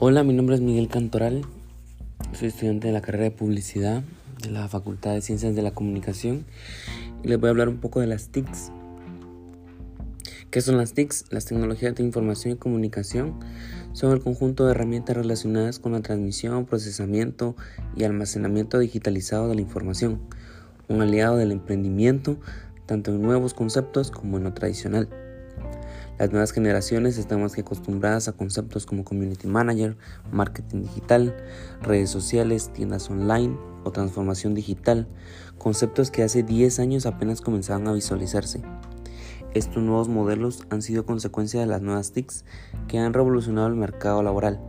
Hola, mi nombre es Miguel Cantoral, soy estudiante de la carrera de publicidad de la Facultad de Ciencias de la Comunicación y les voy a hablar un poco de las TICs. ¿Qué son las TICs? Las tecnologías de información y comunicación son el conjunto de herramientas relacionadas con la transmisión, procesamiento y almacenamiento digitalizado de la información, un aliado del emprendimiento tanto en nuevos conceptos como en lo tradicional. Las nuevas generaciones están más que acostumbradas a conceptos como community manager, marketing digital, redes sociales, tiendas online o transformación digital, conceptos que hace 10 años apenas comenzaban a visualizarse. Estos nuevos modelos han sido consecuencia de las nuevas TICs que han revolucionado el mercado laboral.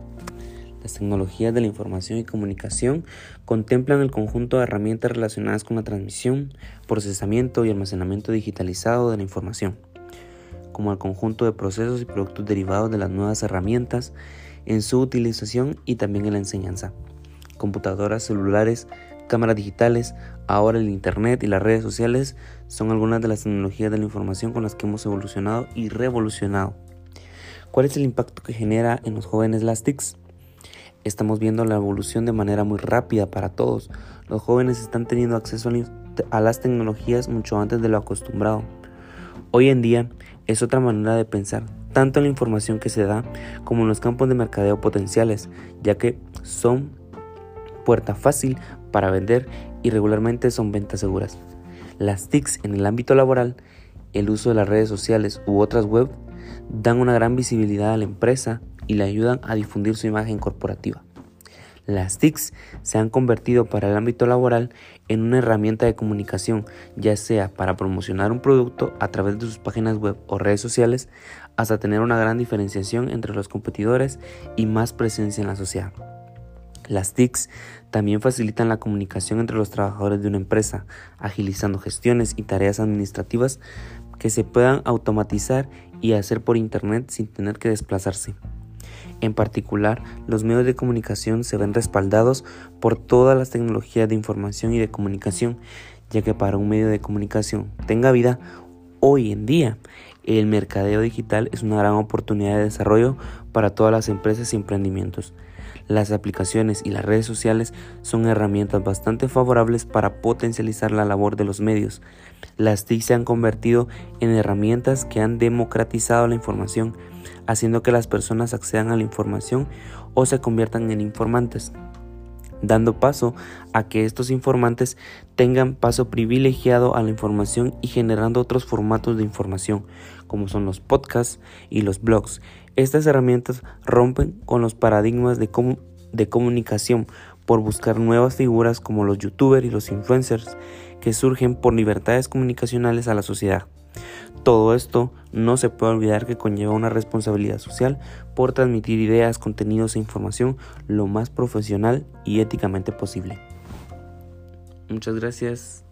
Las tecnologías de la información y comunicación contemplan el conjunto de herramientas relacionadas con la transmisión, procesamiento y almacenamiento digitalizado de la información como al conjunto de procesos y productos derivados de las nuevas herramientas en su utilización y también en la enseñanza. Computadoras, celulares, cámaras digitales, ahora el Internet y las redes sociales son algunas de las tecnologías de la información con las que hemos evolucionado y revolucionado. ¿Cuál es el impacto que genera en los jóvenes las TICs? Estamos viendo la evolución de manera muy rápida para todos. Los jóvenes están teniendo acceso a las tecnologías mucho antes de lo acostumbrado. Hoy en día es otra manera de pensar, tanto en la información que se da como en los campos de mercadeo potenciales, ya que son puerta fácil para vender y regularmente son ventas seguras. Las TICs en el ámbito laboral, el uso de las redes sociales u otras web dan una gran visibilidad a la empresa y le ayudan a difundir su imagen corporativa. Las TICs se han convertido para el ámbito laboral en una herramienta de comunicación, ya sea para promocionar un producto a través de sus páginas web o redes sociales, hasta tener una gran diferenciación entre los competidores y más presencia en la sociedad. Las TICs también facilitan la comunicación entre los trabajadores de una empresa, agilizando gestiones y tareas administrativas que se puedan automatizar y hacer por Internet sin tener que desplazarse. En particular, los medios de comunicación se ven respaldados por todas las tecnologías de información y de comunicación, ya que para un medio de comunicación tenga vida hoy en día, el mercadeo digital es una gran oportunidad de desarrollo para todas las empresas y emprendimientos. Las aplicaciones y las redes sociales son herramientas bastante favorables para potencializar la labor de los medios. Las TIC se han convertido en herramientas que han democratizado la información, haciendo que las personas accedan a la información o se conviertan en informantes dando paso a que estos informantes tengan paso privilegiado a la información y generando otros formatos de información, como son los podcasts y los blogs. Estas herramientas rompen con los paradigmas de, comunicación por buscar nuevas figuras como los youtubers y los influencers que surgen por libertades comunicacionales a la sociedad. Todo esto no se puede olvidar que conlleva una responsabilidad social por transmitir ideas, contenidos e información lo más profesional y éticamente posible. Muchas gracias.